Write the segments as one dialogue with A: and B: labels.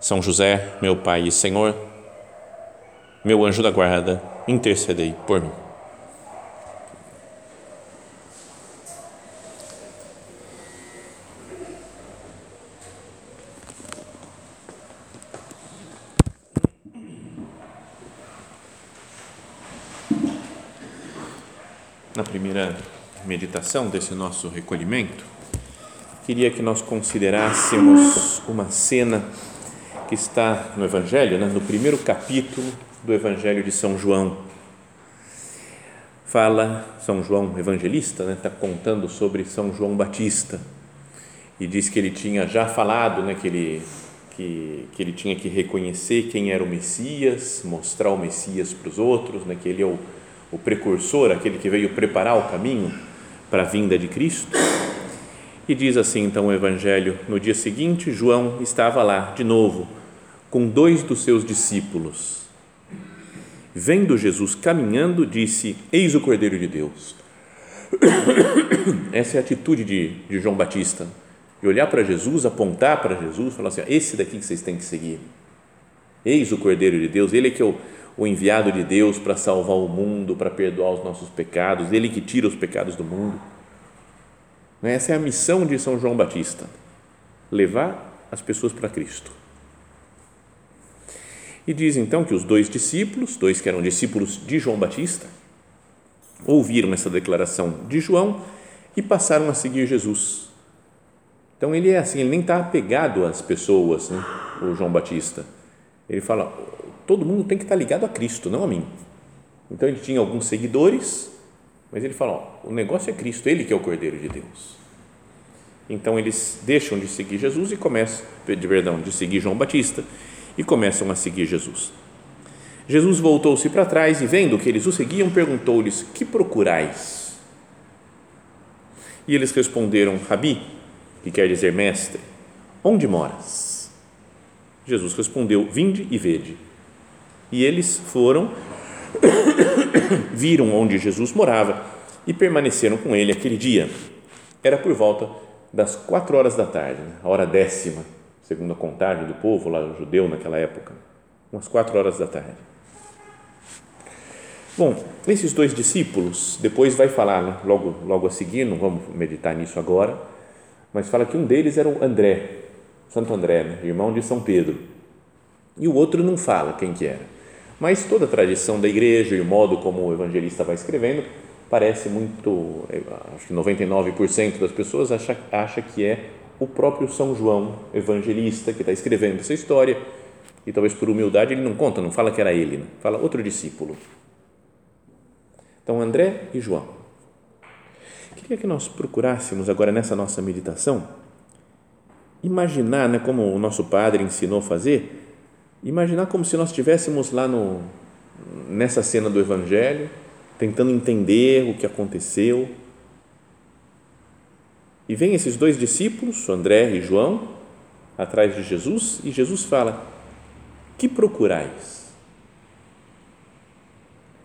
A: são José, meu Pai e Senhor, meu anjo da guarda, intercedei por mim. Na primeira meditação desse nosso recolhimento, queria que nós considerássemos uma cena que está no Evangelho, né, no primeiro capítulo do Evangelho de São João. Fala, São João evangelista, está né, tá contando sobre São João Batista e diz que ele tinha já falado né, que, ele, que, que ele tinha que reconhecer quem era o Messias, mostrar o Messias para os outros, né, que ele é o, o precursor, aquele que veio preparar o caminho para a vinda de Cristo. E diz assim então o Evangelho: no dia seguinte, João estava lá de novo com dois dos seus discípulos. Vendo Jesus caminhando, disse: Eis o Cordeiro de Deus. Essa é a atitude de, de João Batista. De olhar para Jesus, apontar para Jesus, falar assim: esse daqui que vocês têm que seguir. Eis o Cordeiro de Deus, ele é que é o, o enviado de Deus para salvar o mundo, para perdoar os nossos pecados, ele que tira os pecados do mundo. Essa é a missão de São João Batista: levar as pessoas para Cristo. E diz então que os dois discípulos, dois que eram discípulos de João Batista, ouviram essa declaração de João e passaram a seguir Jesus. Então ele é assim, ele nem está apegado às pessoas, né? o João Batista. Ele fala, todo mundo tem que estar tá ligado a Cristo, não a mim. Então ele tinha alguns seguidores, mas ele fala, o negócio é Cristo, ele que é o Cordeiro de Deus. Então eles deixam de seguir Jesus e começam, de perdão, de seguir João Batista e começam a seguir Jesus. Jesus voltou-se para trás e, vendo que eles o seguiam, perguntou-lhes: Que procurais? E eles responderam: Rabi, que quer dizer mestre, onde moras? Jesus respondeu: Vinde e vede. E eles foram, viram onde Jesus morava e permaneceram com ele aquele dia. Era por volta das quatro horas da tarde, a hora décima segundo a contagem do povo lá judeu naquela época, umas quatro horas da tarde. Bom, esses dois discípulos, depois vai falar, né, logo, logo a seguir, não vamos meditar nisso agora, mas fala que um deles era o André, Santo André, né, irmão de São Pedro, e o outro não fala quem que era. Mas toda a tradição da igreja e o modo como o evangelista vai escrevendo parece muito, acho que 99% das pessoas acha, acha que é o próprio São João evangelista que está escrevendo essa história e talvez por humildade ele não conta, não fala que era ele, né? fala outro discípulo. Então André e João. Queria que nós procurássemos agora nessa nossa meditação imaginar, né, como o nosso padre ensinou a fazer, imaginar como se nós estivéssemos lá no nessa cena do Evangelho, tentando entender o que aconteceu e vem esses dois discípulos, André e João, atrás de Jesus, e Jesus fala: Que procurais?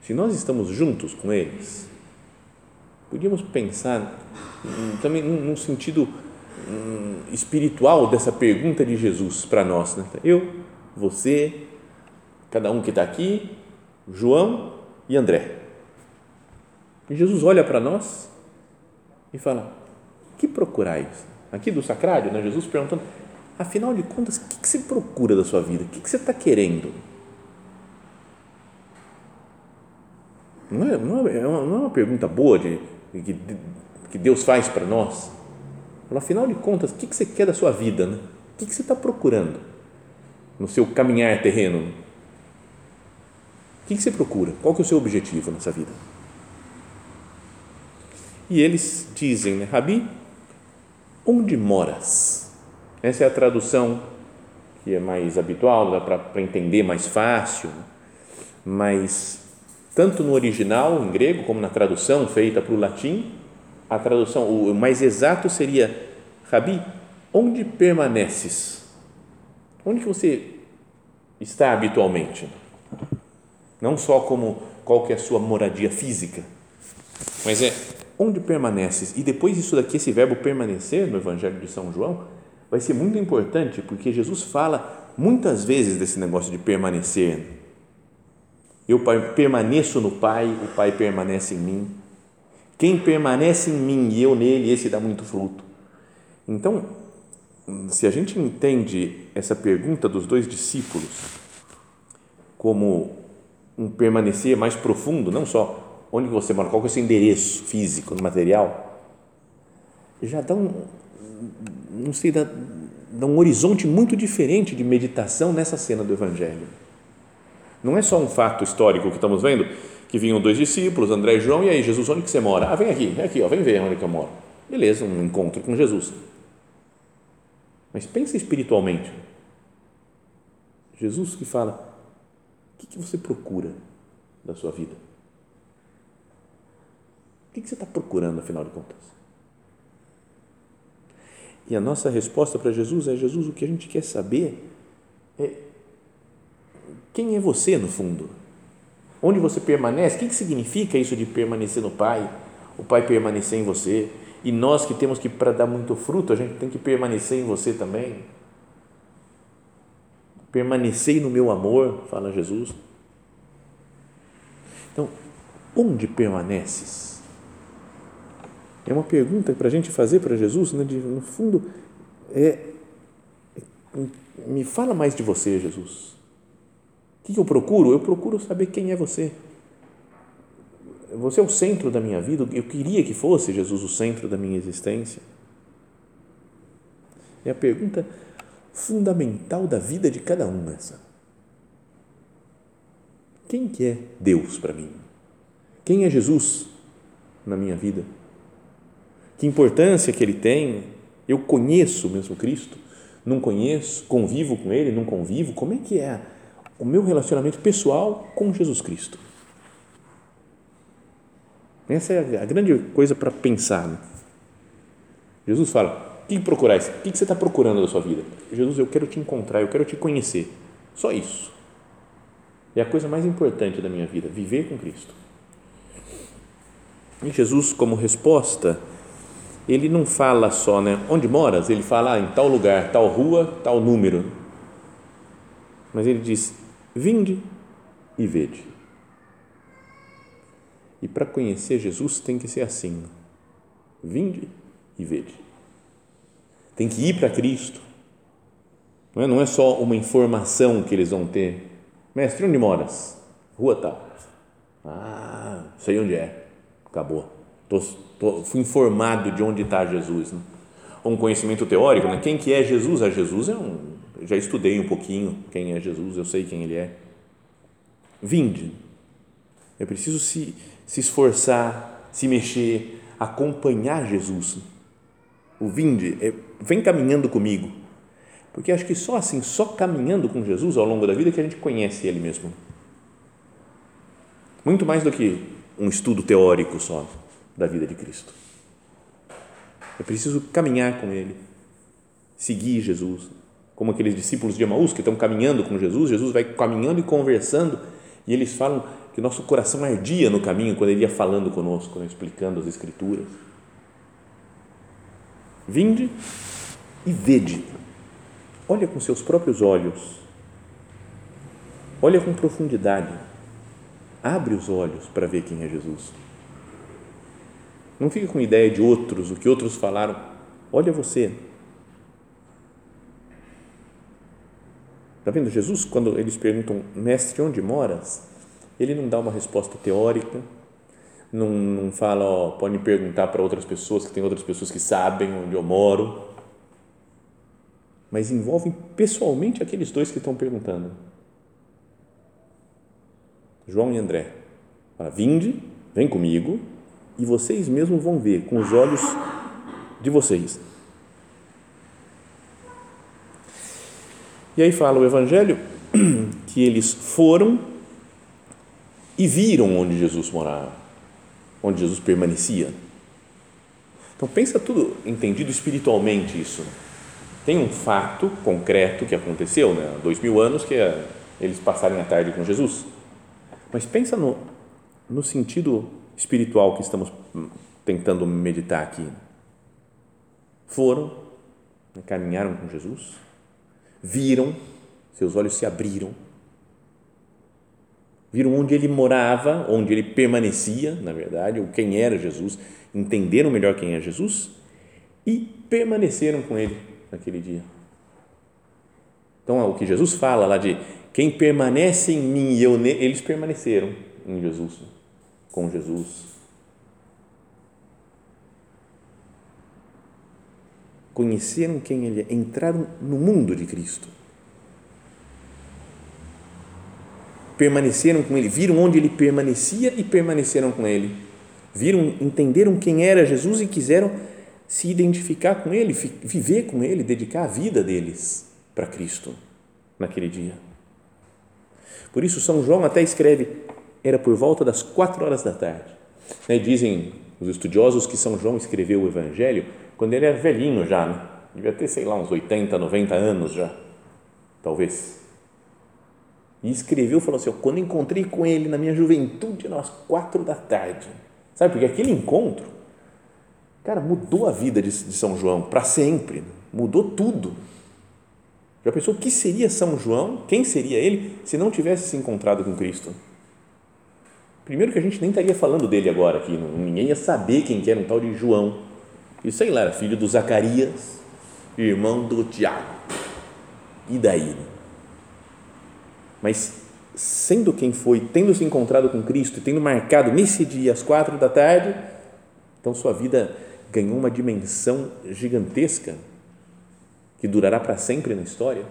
A: Se nós estamos juntos com eles, podíamos pensar também num sentido espiritual dessa pergunta de Jesus para nós. Né? Eu, você, cada um que está aqui, João e André. E Jesus olha para nós e fala: que procurais? Aqui do sacrário, né? Jesus perguntando, afinal de contas, o que, que você procura da sua vida? O que, que você está querendo? Não é, não, é, uma, não é uma pergunta boa de, de que Deus faz para nós. Afinal de contas, o que, que você quer da sua vida? Né? O que, que você está procurando no seu caminhar terreno? O que, que você procura? Qual que é o seu objetivo nessa vida? E eles dizem, né, Rabi, Onde moras? Essa é a tradução que é mais habitual, dá para entender mais fácil, mas tanto no original em grego como na tradução feita para o latim, a tradução o mais exato seria Rabi, onde permaneces? Onde que você está habitualmente? Não só como qual que é a sua moradia física, mas é onde permaneces. E depois isso daqui, esse verbo permanecer no Evangelho de São João, vai ser muito importante, porque Jesus fala muitas vezes desse negócio de permanecer. Eu permaneço no Pai, o Pai permanece em mim. Quem permanece em mim e eu nele, esse dá muito fruto. Então, se a gente entende essa pergunta dos dois discípulos como um permanecer mais profundo, não só onde você mora, qual é o seu endereço físico, material, já dá um, não sei, dá, dá um horizonte muito diferente de meditação nessa cena do Evangelho. Não é só um fato histórico que estamos vendo, que vinham dois discípulos, André e João, e aí, Jesus, onde que você mora? Ah, vem aqui, vem aqui, ó, vem ver onde que eu moro. Beleza, um encontro com Jesus. Mas pensa espiritualmente. Jesus que fala, o que, que você procura da sua vida? O que, você está procurando, afinal de contas? E a nossa resposta para Jesus é: Jesus, o que a gente quer saber é quem é você no fundo? Onde você permanece? O que, que significa isso de permanecer no Pai? O Pai permanecer em você? E nós que temos que, para dar muito fruto, a gente tem que permanecer em você também. Permanecei no meu amor, fala Jesus. Então, onde permaneces? É uma pergunta para a gente fazer para Jesus, né? De, no fundo, é, me fala mais de você, Jesus. O que eu procuro? Eu procuro saber quem é você. Você é o centro da minha vida. Eu queria que fosse Jesus o centro da minha existência. É a pergunta fundamental da vida de cada um essa. Quem que é Deus para mim? Quem é Jesus na minha vida? Que importância que ele tem? Eu conheço mesmo Cristo? Não conheço? Convivo com ele? Não convivo? Como é que é o meu relacionamento pessoal com Jesus Cristo. Essa é a grande coisa para pensar. Né? Jesus fala: o que procurais? O que você está procurando da sua vida? Jesus, eu quero te encontrar, eu quero te conhecer. Só isso. É a coisa mais importante da minha vida, viver com Cristo. E Jesus, como resposta, ele não fala só, né? Onde moras? Ele fala ah, em tal lugar, tal rua, tal número. Mas ele diz: Vinde e vede. E para conhecer Jesus tem que ser assim: vinde e vede. Tem que ir para Cristo. Não é, não é só uma informação que eles vão ter. Mestre, onde moras? Rua tal. Ah, sei onde é. Acabou. Tô, fui informado de onde está Jesus. Né? Um conhecimento teórico, né? quem que é Jesus? A Jesus é um já estudei um pouquinho quem é Jesus, eu sei quem ele é. Vinde. É preciso se, se esforçar, se mexer, acompanhar Jesus. O vinde é, vem caminhando comigo. Porque acho que só assim, só caminhando com Jesus ao longo da vida que a gente conhece Ele mesmo. Muito mais do que um estudo teórico só da vida de Cristo. É preciso caminhar com Ele, seguir Jesus, como aqueles discípulos de Emaús que estão caminhando com Jesus, Jesus vai caminhando e conversando, e eles falam que nosso coração ardia no caminho quando ele ia falando conosco, né, explicando as Escrituras. Vinde e vede, olha com seus próprios olhos, olha com profundidade, abre os olhos para ver quem é Jesus. Não fica com ideia de outros, o que outros falaram, olha você Está vendo? Jesus, quando eles perguntam, mestre, onde moras? Ele não dá uma resposta teórica, não, não fala, ó, pode perguntar para outras pessoas, que tem outras pessoas que sabem onde eu moro, mas envolve pessoalmente aqueles dois que estão perguntando. João e André. Fala, vinde, vem comigo, e vocês mesmos vão ver com os olhos de vocês E aí fala o Evangelho que eles foram e viram onde Jesus morava, onde Jesus permanecia. Então pensa tudo entendido espiritualmente isso. Tem um fato concreto que aconteceu, né, dois mil anos, que é eles passarem a tarde com Jesus. Mas pensa no, no sentido espiritual que estamos tentando meditar aqui. Foram, né, caminharam com Jesus, viram, seus olhos se abriram, viram onde ele morava, onde ele permanecia, na verdade, ou quem era Jesus, entenderam melhor quem é Jesus e permaneceram com ele naquele dia. Então, o que Jesus fala lá de quem permanece em mim e eu eles permaneceram em Jesus, com Jesus. Conheceram quem ele é, entraram no mundo de Cristo. Permaneceram com ele, viram onde ele permanecia e permaneceram com ele. Viram, entenderam quem era Jesus e quiseram se identificar com ele, viver com ele, dedicar a vida deles para Cristo naquele dia. Por isso, São João até escreve, era por volta das quatro horas da tarde. Né, dizem os estudiosos que São João escreveu o Evangelho quando ele era velhinho já, né? devia ter, sei lá, uns 80, 90 anos já, talvez. E escreveu, falou assim: quando encontrei com ele na minha juventude, às quatro da tarde. Sabe, porque aquele encontro, cara, mudou a vida de, de São João para sempre, né? mudou tudo já pensou o que seria São João? Quem seria ele se não tivesse se encontrado com Cristo? Primeiro que a gente nem estaria falando dele agora aqui, ninguém ia saber quem que era um tal de João. E sei lá, era filho do Zacarias, irmão do Tiago. E daí? Mas sendo quem foi, tendo se encontrado com Cristo, tendo marcado nesse dia às quatro da tarde, então sua vida ganhou uma dimensão gigantesca que durará para sempre na história?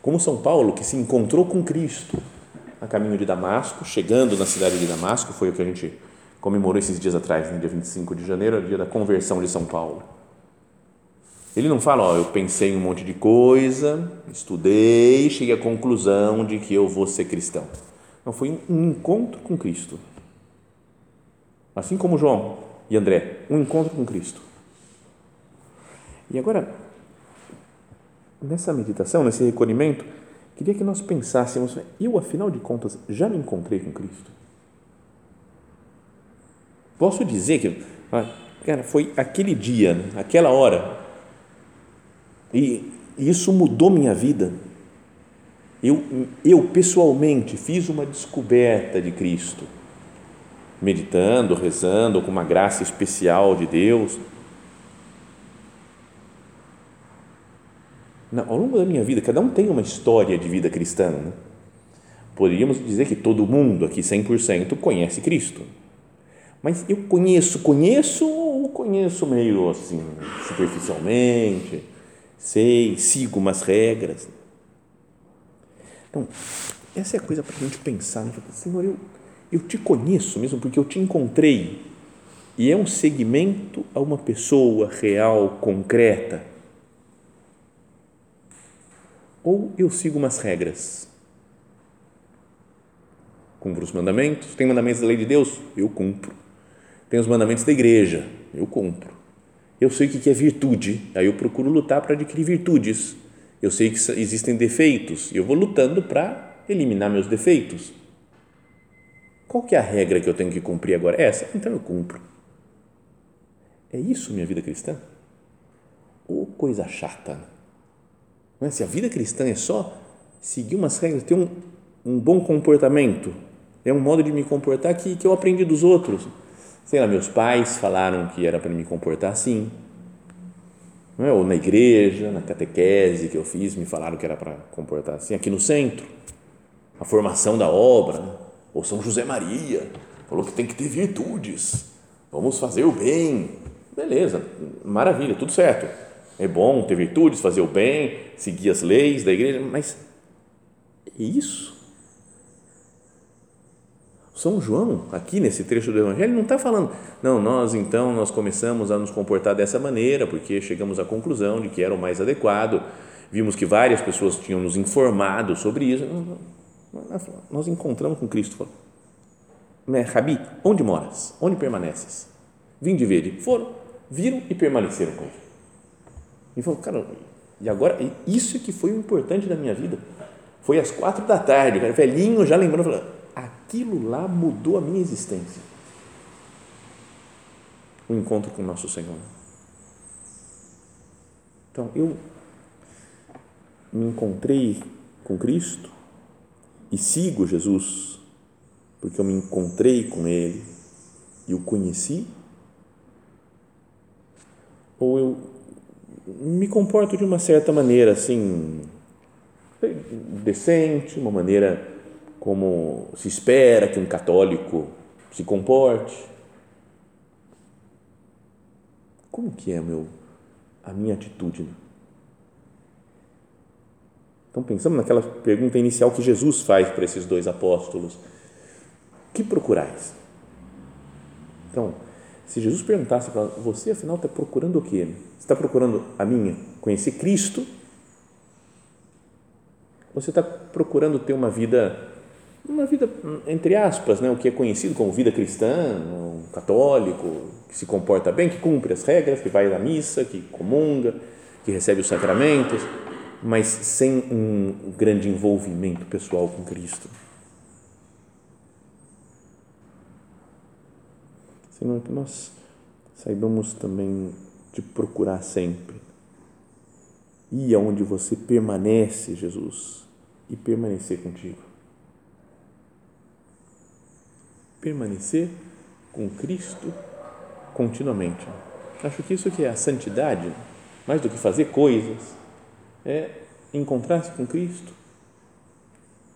A: Como São Paulo, que se encontrou com Cristo a caminho de Damasco, chegando na cidade de Damasco, foi o que a gente comemorou esses dias atrás, no dia 25 de janeiro, o dia da conversão de São Paulo. Ele não fala, ó, eu pensei em um monte de coisa, estudei, cheguei à conclusão de que eu vou ser cristão. Não, foi um encontro com Cristo. Assim como João e André, um encontro com Cristo. E agora, nessa meditação, nesse recolhimento, queria que nós pensássemos: eu, afinal de contas, já me encontrei com Cristo? Posso dizer que, ah, cara, foi aquele dia, aquela hora, e isso mudou minha vida. Eu, eu pessoalmente fiz uma descoberta de Cristo, meditando, rezando, com uma graça especial de Deus ao longo da minha vida, cada um tem uma história de vida cristã. Né? Poderíamos dizer que todo mundo aqui, 100%, conhece Cristo. Mas eu conheço, conheço ou conheço meio assim, superficialmente, sei, sigo umas regras. Então, essa é a coisa para a gente pensar. Né? Senhor, eu, eu te conheço mesmo porque eu te encontrei. E é um segmento a uma pessoa real, concreta ou eu sigo umas regras. Cumpro os mandamentos. Tem mandamentos da lei de Deus? Eu cumpro. Tem os mandamentos da igreja? Eu cumpro. Eu sei o que é virtude, aí eu procuro lutar para adquirir virtudes. Eu sei que existem defeitos eu vou lutando para eliminar meus defeitos. Qual que é a regra que eu tenho que cumprir agora? Essa? Então eu cumpro. É isso minha vida cristã? Ou coisa chata? Não é? Se a vida cristã é só seguir umas regras, ter um, um bom comportamento, é um modo de me comportar que, que eu aprendi dos outros. Sei lá, meus pais falaram que era para me comportar assim. É? Ou na igreja, na catequese que eu fiz, me falaram que era para comportar assim. Aqui no centro, a formação da obra, né? ou São José Maria, falou que tem que ter virtudes, vamos fazer o bem. Beleza, maravilha, tudo certo é bom ter virtudes, fazer o bem, seguir as leis da igreja, mas é isso? São João, aqui nesse trecho do Evangelho, não está falando, não, nós então, nós começamos a nos comportar dessa maneira, porque chegamos à conclusão de que era o mais adequado vimos que várias pessoas tinham nos informado sobre isso. Nós encontramos com Cristo. Falou, Rabi, onde moras? Onde permaneces? Vim de ver. Foram, viram e permaneceram com ele. E falou, cara, e agora, isso que foi o importante da minha vida. Foi às quatro da tarde, cara, velhinho, já lembrando, falou, aquilo lá mudou a minha existência. O encontro com o nosso Senhor. Então, eu me encontrei com Cristo e sigo Jesus porque eu me encontrei com Ele e o conheci? Ou eu me comporto de uma certa maneira assim, decente, uma maneira como se espera que um católico se comporte? Como que é meu a minha atitude. Então, pensamos naquela pergunta inicial que Jesus faz para esses dois apóstolos: que procurais? Então, se Jesus perguntasse para você, afinal, está procurando o quê? Você está procurando a minha? Conhecer Cristo? Ou você está procurando ter uma vida, uma vida, entre aspas, né, o que é conhecido como vida cristã, um católico, que se comporta bem, que cumpre as regras, que vai à missa, que comunga, que recebe os sacramentos, mas sem um grande envolvimento pessoal com Cristo. Senhor, que nós saibamos também de procurar sempre ir aonde você permanece, Jesus, e permanecer contigo. Permanecer com Cristo continuamente. Acho que isso que é a santidade, mais do que fazer coisas, é encontrar-se com Cristo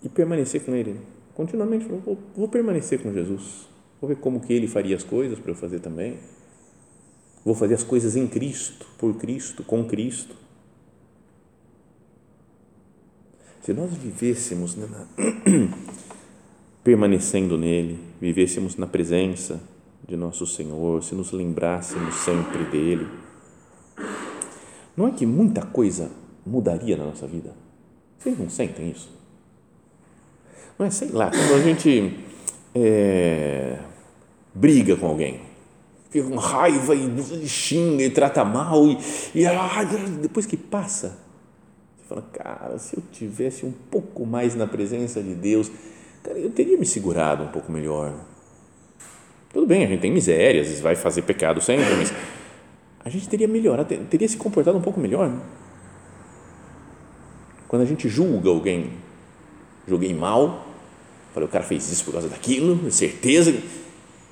A: e permanecer com Ele. Continuamente, vou, vou permanecer com Jesus. Vou ver como que Ele faria as coisas para eu fazer também. Vou fazer as coisas em Cristo, por Cristo, com Cristo. Se nós vivêssemos né, na, permanecendo nele, vivêssemos na presença de nosso Senhor, se nos lembrássemos sempre dele, não é que muita coisa mudaria na nossa vida? Vocês não sentem isso? Não é, sei lá, quando a gente é, briga com alguém, fica com raiva e xinga e trata mal e, e ah, depois que passa, você fala, cara, se eu tivesse um pouco mais na presença de Deus, cara, eu teria me segurado um pouco melhor tudo bem, a gente tem misérias, vai fazer pecado sempre, mas a gente teria melhorado, teria se comportado um pouco melhor. Quando a gente julga alguém, julguei mal, falei, o cara fez isso por causa daquilo, certeza,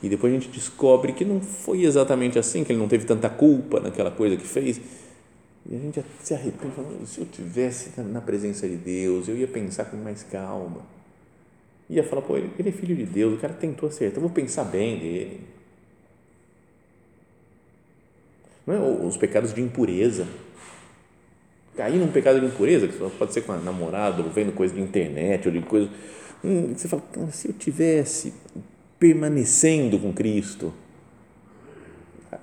A: e depois a gente descobre que não foi exatamente assim, que ele não teve tanta culpa naquela coisa que fez. E a gente se arrepende, falando, se eu tivesse na presença de Deus, eu ia pensar com mais calma ia falar, pô, ele, ele é filho de Deus, o cara tentou acertar, eu vou pensar bem dele. Não é? Os pecados de impureza. Cair num pecado de impureza, que pode ser com a namorada, ou vendo coisa de internet, ou de coisa. Hum, você fala, se eu tivesse permanecendo com Cristo,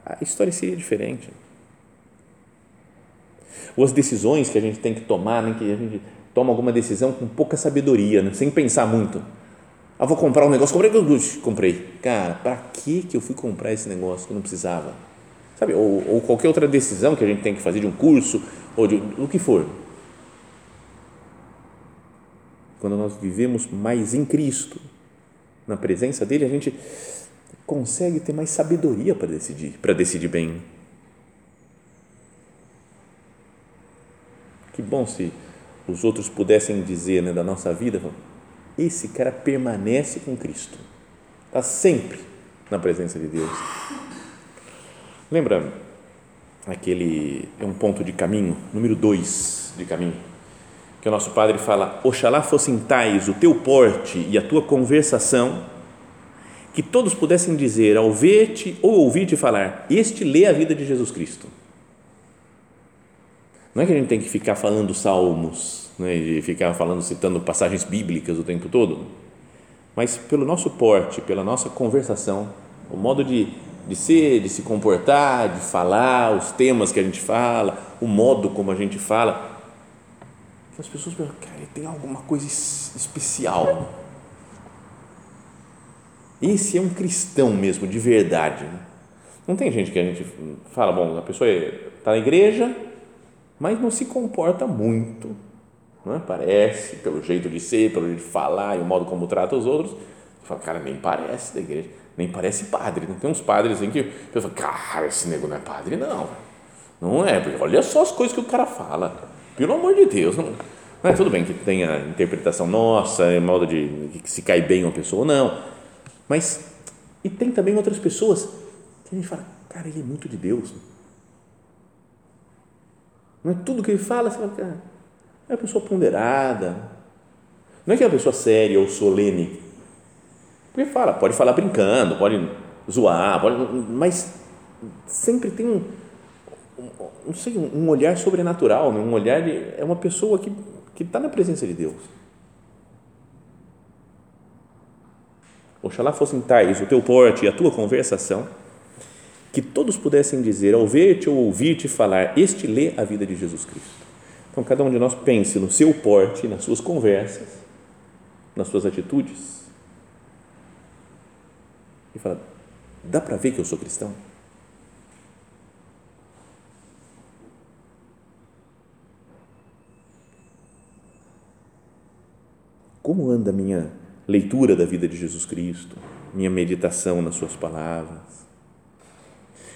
A: a, história seria diferente. Ou as decisões que a gente tem que tomar, nem que a gente toma alguma decisão com pouca sabedoria, né? sem pensar muito. Ah, vou comprar um negócio, comprei, comprei. Cara, para que que eu fui comprar esse negócio que eu não precisava? Sabe? Ou, ou qualquer outra decisão que a gente tem que fazer de um curso ou de o que for. Quando nós vivemos mais em Cristo, na presença dele, a gente consegue ter mais sabedoria para decidir, para decidir bem. Que bom se os outros pudessem dizer né, da nossa vida, esse cara permanece com Cristo, está sempre na presença de Deus. Lembra aquele, é um ponto de caminho, número dois de caminho, que o nosso Padre fala, Oxalá fossem tais o teu porte e a tua conversação, que todos pudessem dizer ao ver-te ou ouvir-te falar, este lê a vida de Jesus Cristo. Não é que a gente tem que ficar falando salmos, né, e ficar falando, citando passagens bíblicas o tempo todo, mas pelo nosso porte, pela nossa conversação, o modo de, de ser, de se comportar, de falar, os temas que a gente fala, o modo como a gente fala, as pessoas pensam, cara, ele tem alguma coisa especial. Esse é um cristão mesmo, de verdade. Né? Não tem gente que a gente fala, bom, a pessoa está na igreja, mas não se comporta muito, não é? parece, pelo jeito de ser, pelo jeito de falar e o modo como trata os outros. Fala, cara, nem parece da igreja, nem parece padre. Não tem uns padres assim que eu falo, cara, esse nego não é padre, não. Não é, porque olha só as coisas que o cara fala. Pelo amor de Deus, não, não é tudo bem que tenha interpretação nossa, é modo de que se cai bem uma pessoa ou não, mas e tem também outras pessoas que a gente fala, cara, ele é muito de Deus. Não é tudo que ele fala, você fala, cara, é uma pessoa ponderada. Não é que é uma pessoa séria ou solene. Porque fala, pode falar brincando, pode zoar, pode, mas sempre tem um, não sei, um olhar sobrenatural, né? um olhar de, é uma pessoa que que está na presença de Deus. Oxalá fossem tais o teu porte e a tua conversação, que todos pudessem dizer, ao ver-te ou ouvir-te falar, este lê a vida de Jesus Cristo. Então, cada um de nós pense no seu porte, nas suas conversas, nas suas atitudes, e fala: dá para ver que eu sou cristão? Como anda a minha leitura da vida de Jesus Cristo, minha meditação nas Suas palavras?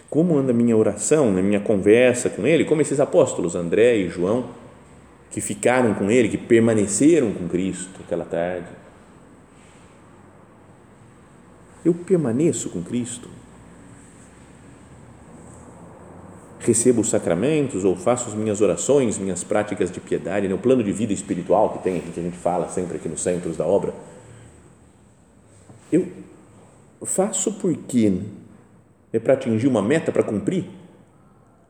A: Como anda a minha oração, na minha conversa com Ele? Como esses apóstolos, André e João, que ficaram com Ele, que permaneceram com Cristo aquela tarde? Eu permaneço com Cristo? Recebo os sacramentos ou faço as minhas orações, minhas práticas de piedade, né? o plano de vida espiritual que tem, que a gente fala sempre aqui nos centros da obra. Eu faço porque é para atingir uma meta, para cumprir.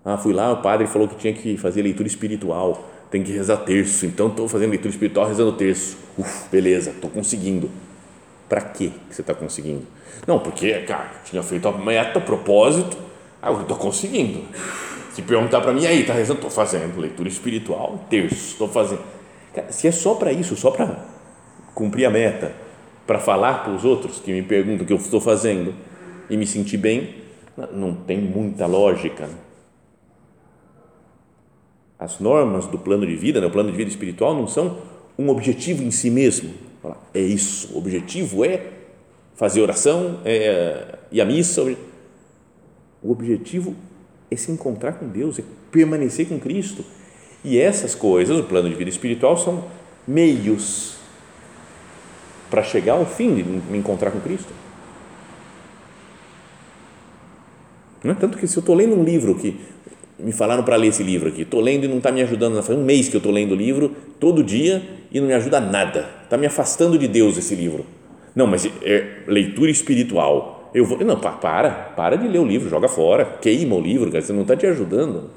A: Ah, fui lá, o padre falou que tinha que fazer leitura espiritual, tem que rezar terço, então estou fazendo leitura espiritual, rezando terço. Uf, beleza, estou conseguindo. Para que você está conseguindo? Não, porque, cara, tinha feito a meta, propósito, ah, eu estou conseguindo. Se perguntar para mim, aí, está rezando? Estou fazendo leitura espiritual, terço, estou fazendo. Cara, se é só para isso, só para cumprir a meta, para falar para os outros que me perguntam o que eu estou fazendo e me sentir bem, não tem muita lógica. As normas do plano de vida, né, o plano de vida espiritual, não são um objetivo em si mesmo. É isso, o objetivo é fazer oração é, e a missa o objetivo é se encontrar com Deus, é permanecer com Cristo. E essas coisas, o plano de vida espiritual, são meios para chegar ao fim de me encontrar com Cristo. Não é tanto que se eu estou lendo um livro que me falaram para ler esse livro aqui, estou lendo e não está me ajudando, faz um mês que eu estou lendo o livro, todo dia, e não me ajuda nada, está me afastando de Deus esse livro. Não, mas é leitura espiritual, eu vou, não, para, para de ler o livro, joga fora, queima o livro, cara, você não está te ajudando.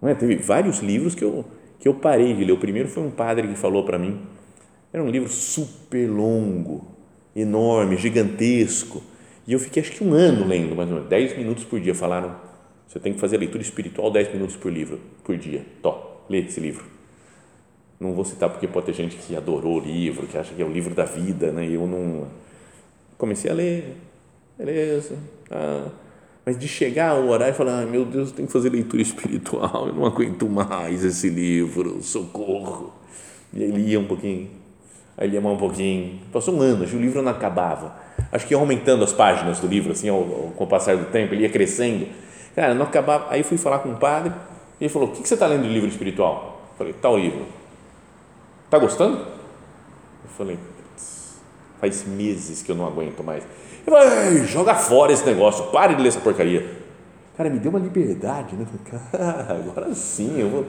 A: Não é? Teve vários livros que eu, que eu parei de ler. O primeiro foi um padre que falou para mim, era um livro super longo, enorme, gigantesco, e eu fiquei acho que um ano lendo, mais ou menos, 10 minutos por dia. Falaram, você tem que fazer leitura espiritual 10 minutos por livro, por dia. Tó, lê esse livro. Não vou citar porque pode ter gente que adorou o livro, que acha que é o livro da vida, né? E eu não comecei a ler, beleza. Ah, mas de chegar ao horário e falar, ah, meu Deus, tem que fazer leitura espiritual, eu não aguento mais esse livro, socorro. E aí lia um pouquinho, aí lia mais um pouquinho. Passou um ano, o livro não acabava. Acho que ia aumentando as páginas do livro, assim, ao, ao, com o passar do tempo, ele ia crescendo. Cara, não acabava. Aí fui falar com o padre, e ele falou: O que, que você está lendo de livro espiritual? Eu falei: Tal livro. Está gostando? Eu falei: Faz meses que eu não aguento mais. Eu falei, joga fora esse negócio, pare de ler essa porcaria. Cara, me deu uma liberdade, né? Cara, agora sim, eu vou.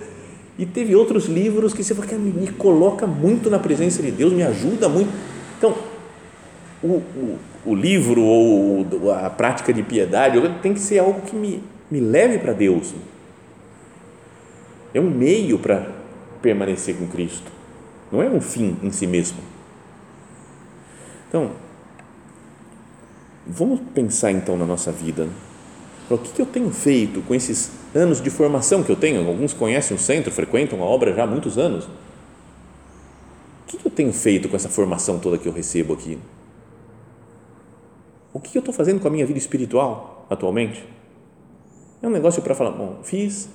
A: E teve outros livros que você falou, cara, me, me coloca muito na presença de Deus, me ajuda muito. Então, o, o, o livro ou a prática de piedade tem que ser algo que me, me leve para Deus. É um meio para permanecer com Cristo, não é um fim em si mesmo. Então, vamos pensar então na nossa vida. o que eu tenho feito com esses anos de formação que eu tenho? Alguns conhecem o centro, frequentam a obra já há muitos anos. O que eu tenho feito com essa formação toda que eu recebo aqui? O que eu estou fazendo com a minha vida espiritual atualmente? É um negócio para falar, bom, fiz,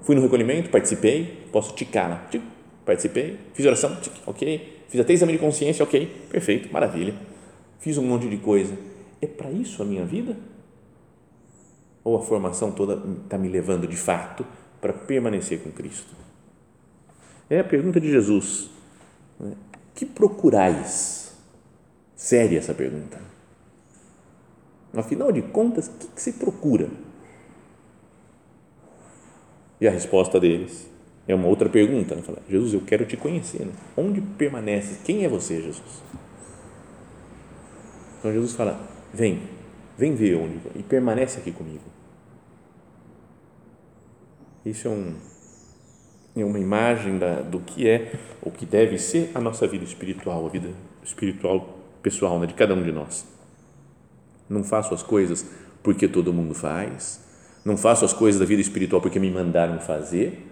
A: fui no recolhimento, participei, posso ticar, né? participei, fiz oração, tic, ok, fiz até exame de consciência, ok, perfeito, maravilha, fiz um monte de coisa. É para isso a minha vida? Ou a formação toda está me levando de fato para permanecer com Cristo? É a pergunta de Jesus. Né? Que procurais? Séria essa pergunta. Afinal de contas, o que, que se procura? E a resposta deles é uma outra pergunta. Né? Fala, Jesus, eu quero te conhecer. Né? Onde permanece? Quem é você, Jesus? Então Jesus fala: vem, vem ver onde e permanece aqui comigo. Isso é, um, é uma imagem da, do que é, ou que deve ser a nossa vida espiritual, a vida espiritual pessoal né, de cada um de nós. Não faço as coisas porque todo mundo faz, não faço as coisas da vida espiritual porque me mandaram fazer,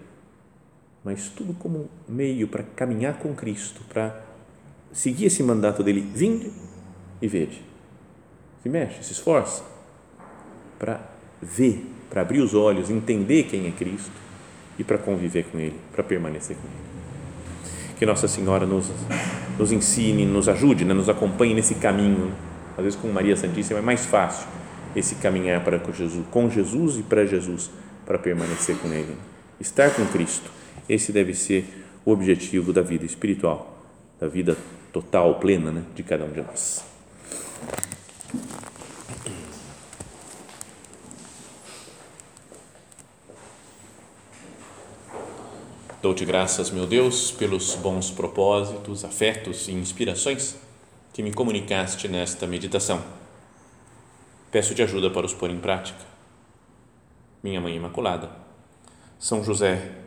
A: mas tudo como meio para caminhar com Cristo, para seguir esse mandato dele, vinde e vede. Se mexe, se esforça para ver, para abrir os olhos, entender quem é Cristo e para conviver com Ele, para permanecer com Ele. Que Nossa Senhora nos, nos ensine, nos ajude, né, nos acompanhe nesse caminho. Às vezes com Maria Santíssima é mais fácil esse caminhar para com Jesus, com Jesus e para Jesus, para permanecer com Ele. Estar com Cristo, esse deve ser o objetivo da vida espiritual, da vida total, plena né, de cada um de nós. Dou-te graças, meu Deus, pelos bons propósitos, afetos e inspirações que me comunicaste nesta meditação. Peço-te ajuda para os pôr em prática. Minha Mãe Imaculada, São José,